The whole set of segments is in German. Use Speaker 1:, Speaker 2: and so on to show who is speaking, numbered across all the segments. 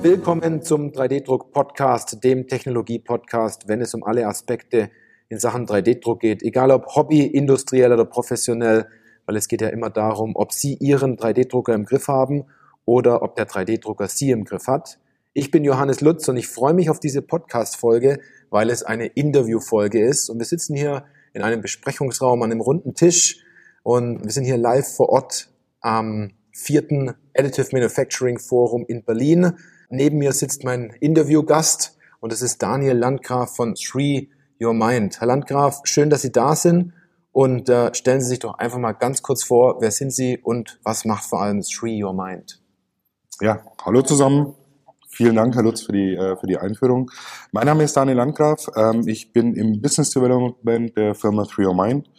Speaker 1: Willkommen zum 3D-Druck-Podcast, dem Technologie-Podcast, wenn es um alle Aspekte in Sachen 3D-Druck geht, egal ob Hobby, industriell oder professionell, weil es geht ja immer darum, ob Sie Ihren 3D-Drucker im Griff haben oder ob der 3D-Drucker Sie im Griff hat. Ich bin Johannes Lutz und ich freue mich auf diese Podcast-Folge, weil es eine Interview-Folge ist und wir sitzen hier in einem Besprechungsraum an einem runden Tisch und wir sind hier live vor Ort am vierten Additive Manufacturing Forum in Berlin. Neben mir sitzt mein Interviewgast und das ist Daniel Landgraf von Three Your Mind. Herr Landgraf, schön, dass Sie da sind und äh, stellen Sie sich doch einfach mal ganz kurz vor, wer sind Sie und was macht vor allem Three Your Mind?
Speaker 2: Ja, hallo zusammen. Vielen Dank, Herr Lutz, für die, äh, für die Einführung. Mein Name ist Daniel Landgraf. Ähm, ich bin im Business Development der Firma Three Your Mind.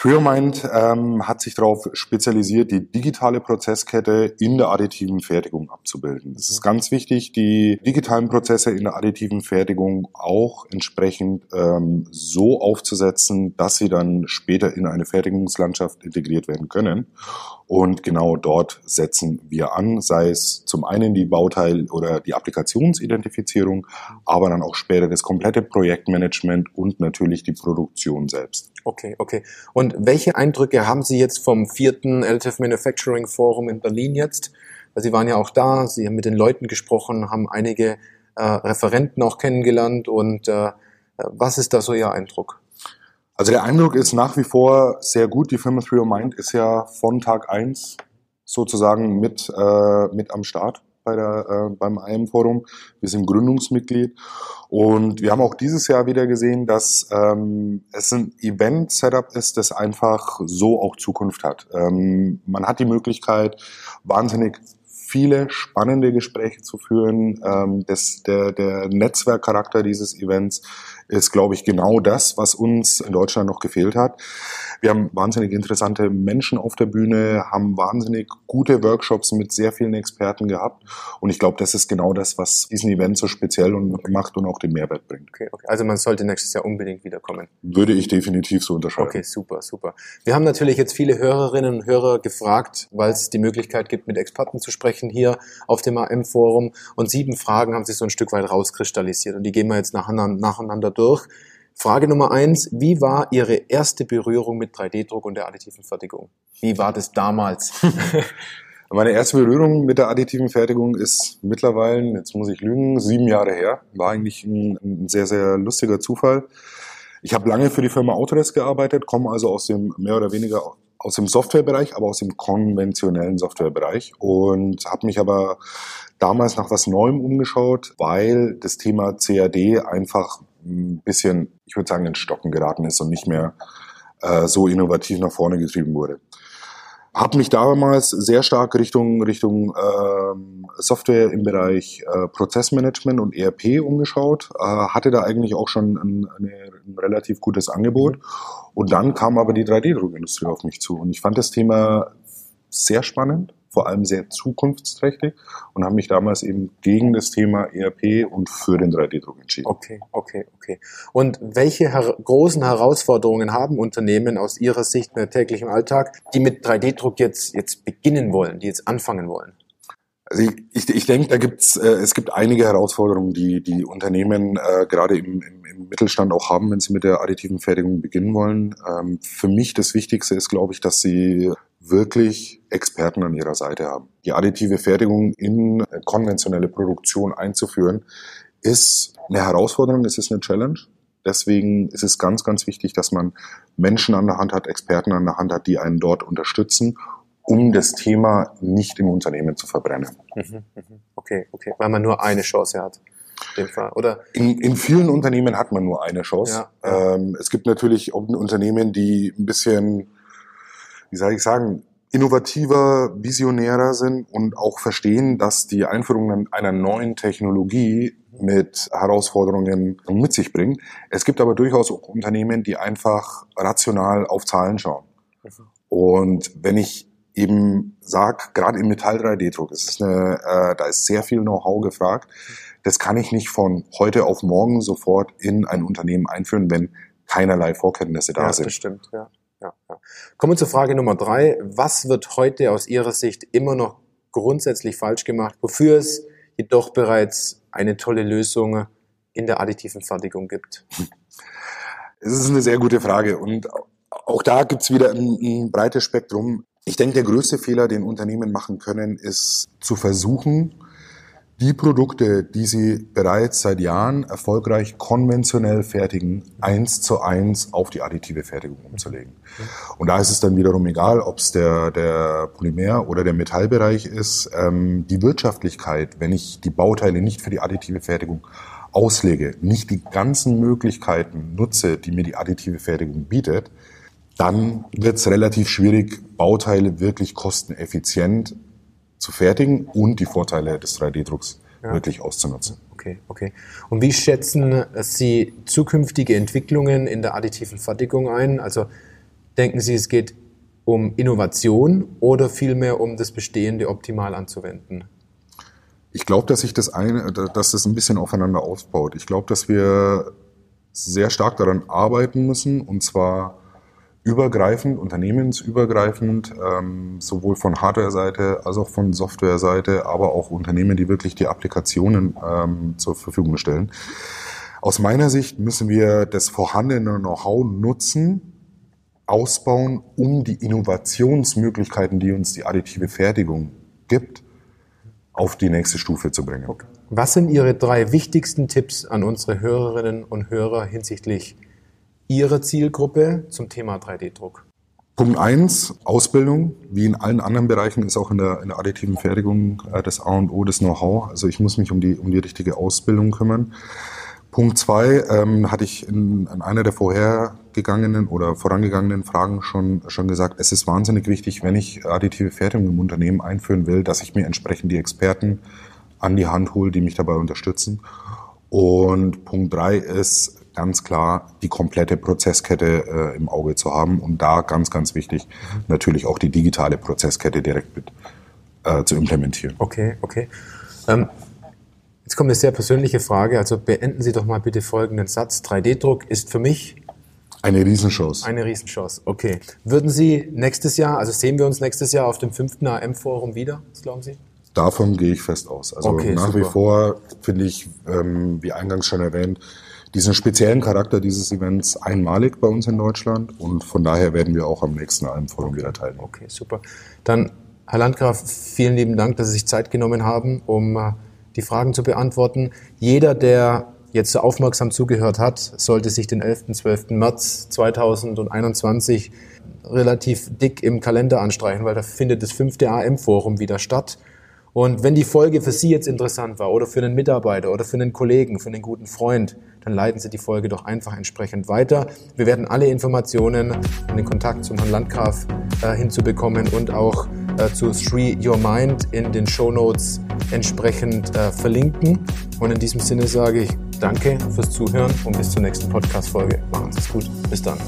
Speaker 2: ThreoMind ähm, hat sich darauf spezialisiert, die digitale Prozesskette in der additiven Fertigung abzubilden. Es ist ganz wichtig, die digitalen Prozesse in der additiven Fertigung auch entsprechend ähm, so aufzusetzen, dass sie dann später in eine Fertigungslandschaft integriert werden können. Und genau dort setzen wir an, sei es zum einen die Bauteil- oder die Applikationsidentifizierung, aber dann auch später das komplette Projektmanagement und natürlich die Produktion selbst.
Speaker 1: Okay, okay. Und welche Eindrücke haben Sie jetzt vom vierten Additive Manufacturing Forum in Berlin jetzt? Sie waren ja auch da, Sie haben mit den Leuten gesprochen, haben einige äh, Referenten auch kennengelernt und äh, was ist da so Ihr Eindruck?
Speaker 2: Also der Eindruck ist nach wie vor sehr gut. Die Firma Three Mind ist ja von Tag eins sozusagen mit, äh, mit am Start bei der, äh, beim IM-Forum. Wir sind Gründungsmitglied und wir haben auch dieses Jahr wieder gesehen, dass ähm, es ein Event-Setup ist, das einfach so auch Zukunft hat. Ähm, man hat die Möglichkeit, wahnsinnig viele spannende Gespräche zu führen. Ähm, das, der, der Netzwerkcharakter dieses Events ist, glaube ich, genau das, was uns in Deutschland noch gefehlt hat. Wir haben wahnsinnig interessante Menschen auf der Bühne, haben wahnsinnig gute Workshops mit sehr vielen Experten gehabt. Und ich glaube, das ist genau das, was diesen Event so speziell und macht und auch den Mehrwert bringt.
Speaker 1: Okay, okay. Also man sollte nächstes Jahr unbedingt wiederkommen.
Speaker 2: Würde ich definitiv so unterscheiden.
Speaker 1: Okay, super, super. Wir haben natürlich jetzt viele Hörerinnen und Hörer gefragt, weil es die Möglichkeit gibt, mit Experten zu sprechen hier auf dem AM-Forum. Und sieben Fragen haben sich so ein Stück weit rauskristallisiert. Und die gehen wir jetzt nacheinander durch. Frage Nummer eins, wie war Ihre erste Berührung mit 3D-Druck und der additiven Fertigung? Wie war das damals?
Speaker 2: Meine erste Berührung mit der additiven Fertigung ist mittlerweile, jetzt muss ich lügen, sieben Jahre her. War eigentlich ein, ein sehr, sehr lustiger Zufall. Ich habe lange für die Firma Autodesk gearbeitet, komme also aus dem mehr oder weniger aus dem Softwarebereich, aber aus dem konventionellen Softwarebereich und habe mich aber damals nach was Neuem umgeschaut, weil das Thema CAD einfach ein bisschen, ich würde sagen, in Stocken geraten ist und nicht mehr äh, so innovativ nach vorne getrieben wurde. Habe mich damals sehr stark Richtung Richtung ähm, Software im Bereich äh, Prozessmanagement und ERP umgeschaut, äh, hatte da eigentlich auch schon ein, eine, ein relativ gutes Angebot. Und dann kam aber die 3D-Druckindustrie auf mich zu. Und ich fand das Thema sehr spannend vor allem sehr zukunftsträchtig und habe mich damals eben gegen das Thema ERP und für den 3D-Druck entschieden.
Speaker 1: Okay, okay, okay. Und welche her großen Herausforderungen haben Unternehmen aus Ihrer Sicht in täglichen Alltag, die mit 3D-Druck jetzt, jetzt beginnen wollen, die jetzt anfangen wollen?
Speaker 2: Also ich, ich, ich denke, da gibt's äh, es gibt einige Herausforderungen, die die Unternehmen äh, gerade im, im, im Mittelstand auch haben, wenn sie mit der additiven Fertigung beginnen wollen. Ähm, für mich das Wichtigste ist, glaube ich, dass sie wirklich Experten an ihrer Seite haben. Die additive Fertigung in konventionelle Produktion einzuführen, ist eine Herausforderung, es ist eine Challenge. Deswegen ist es ganz, ganz wichtig, dass man Menschen an der Hand hat, Experten an der Hand hat, die einen dort unterstützen, um das Thema nicht im Unternehmen zu verbrennen. Mhm,
Speaker 1: mhm. Okay, okay, weil man nur eine Chance hat. In, Fall, oder?
Speaker 2: In, in vielen Unternehmen hat man nur eine Chance. Ja. Ähm, es gibt natürlich Unternehmen, die ein bisschen wie soll ich sagen, innovativer, visionärer sind und auch verstehen, dass die Einführung einer neuen Technologie mit Herausforderungen mit sich bringt. Es gibt aber durchaus auch Unternehmen, die einfach rational auf Zahlen schauen. Und wenn ich eben sage, gerade im Metall 3D-Druck, ist eine, äh, da ist sehr viel Know-how gefragt. Das kann ich nicht von heute auf morgen sofort in ein Unternehmen einführen, wenn keinerlei Vorkenntnisse da
Speaker 1: ja,
Speaker 2: sind.
Speaker 1: Das stimmt, ja. Kommen wir zur Frage Nummer drei. Was wird heute aus Ihrer Sicht immer noch grundsätzlich falsch gemacht, wofür es jedoch bereits eine tolle Lösung in der additiven Fertigung gibt?
Speaker 2: Es ist eine sehr gute Frage und auch da gibt's wieder ein, ein breites Spektrum. Ich denke, der größte Fehler, den Unternehmen machen können, ist zu versuchen, die Produkte, die sie bereits seit Jahren erfolgreich konventionell fertigen, eins zu eins auf die additive Fertigung umzulegen. Und da ist es dann wiederum egal, ob es der, der Polymer- oder der Metallbereich ist. Ähm, die Wirtschaftlichkeit, wenn ich die Bauteile nicht für die additive Fertigung auslege, nicht die ganzen Möglichkeiten nutze, die mir die additive Fertigung bietet, dann wird es relativ schwierig, Bauteile wirklich kosteneffizient zu fertigen und die Vorteile des 3D-Drucks ja. wirklich auszunutzen.
Speaker 1: Okay, okay. Und wie schätzen Sie zukünftige Entwicklungen in der additiven Fertigung ein? Also denken Sie, es geht um Innovation oder vielmehr um das Bestehende optimal anzuwenden?
Speaker 2: Ich glaube, dass sich das eine, dass das ein bisschen aufeinander aufbaut. Ich glaube, dass wir sehr stark daran arbeiten müssen, und zwar übergreifend, unternehmensübergreifend, ähm, sowohl von Hardware-Seite als auch von Software-Seite, aber auch Unternehmen, die wirklich die Applikationen ähm, zur Verfügung stellen. Aus meiner Sicht müssen wir das vorhandene Know-how nutzen, ausbauen, um die Innovationsmöglichkeiten, die uns die additive Fertigung gibt, auf die nächste Stufe zu bringen. Okay.
Speaker 1: Was sind Ihre drei wichtigsten Tipps an unsere Hörerinnen und Hörer hinsichtlich Ihrer Zielgruppe zum Thema 3D-Druck?
Speaker 2: Punkt eins Ausbildung. Wie in allen anderen Bereichen ist auch in der, in der additiven Fertigung äh, das A und O das Know-how. Also ich muss mich um die, um die richtige Ausbildung kümmern. Punkt zwei ähm, hatte ich in, in einer der vorhergegangenen oder vorangegangenen Fragen schon, schon gesagt, es ist wahnsinnig wichtig, wenn ich additive Fertigung im Unternehmen einführen will, dass ich mir entsprechend die Experten an die Hand hole, die mich dabei unterstützen. Und Punkt drei ist ganz klar die komplette Prozesskette äh, im Auge zu haben und da ganz, ganz wichtig natürlich auch die digitale Prozesskette direkt mit äh, zu implementieren.
Speaker 1: Okay, okay. Ähm, jetzt kommt eine sehr persönliche Frage. Also beenden Sie doch mal bitte folgenden Satz. 3D-Druck ist für mich
Speaker 2: eine Riesenchance.
Speaker 1: Eine Riesenchance, okay. Würden Sie nächstes Jahr, also sehen wir uns nächstes Jahr auf dem fünften AM-Forum wieder, was glauben Sie?
Speaker 2: Davon gehe ich fest aus. Also okay, nach super. wie vor finde ich, ähm, wie eingangs schon erwähnt, diesen speziellen Charakter dieses Events einmalig bei uns in Deutschland und von daher werden wir auch am nächsten Almforum wieder teilnehmen.
Speaker 1: Okay, super. Dann, Herr Landgraf, vielen lieben Dank, dass Sie sich Zeit genommen haben, um äh, die Fragen zu beantworten. Jeder, der jetzt so aufmerksam zugehört hat, sollte sich den 11. 12. März 2021 relativ dick im Kalender anstreichen, weil da findet das fünfte AM-Forum wieder statt. Und wenn die Folge für Sie jetzt interessant war oder für einen Mitarbeiter oder für einen Kollegen, für einen guten Freund, dann leiten Sie die Folge doch einfach entsprechend weiter. Wir werden alle Informationen und den Kontakt zum Herrn Landgraf äh, hinzubekommen und auch äh, zu Three Your Mind in den Show Notes entsprechend äh, verlinken. Und in diesem Sinne sage ich Danke fürs Zuhören und bis zur nächsten Podcast-Folge. Machen Sie es gut. Bis dann.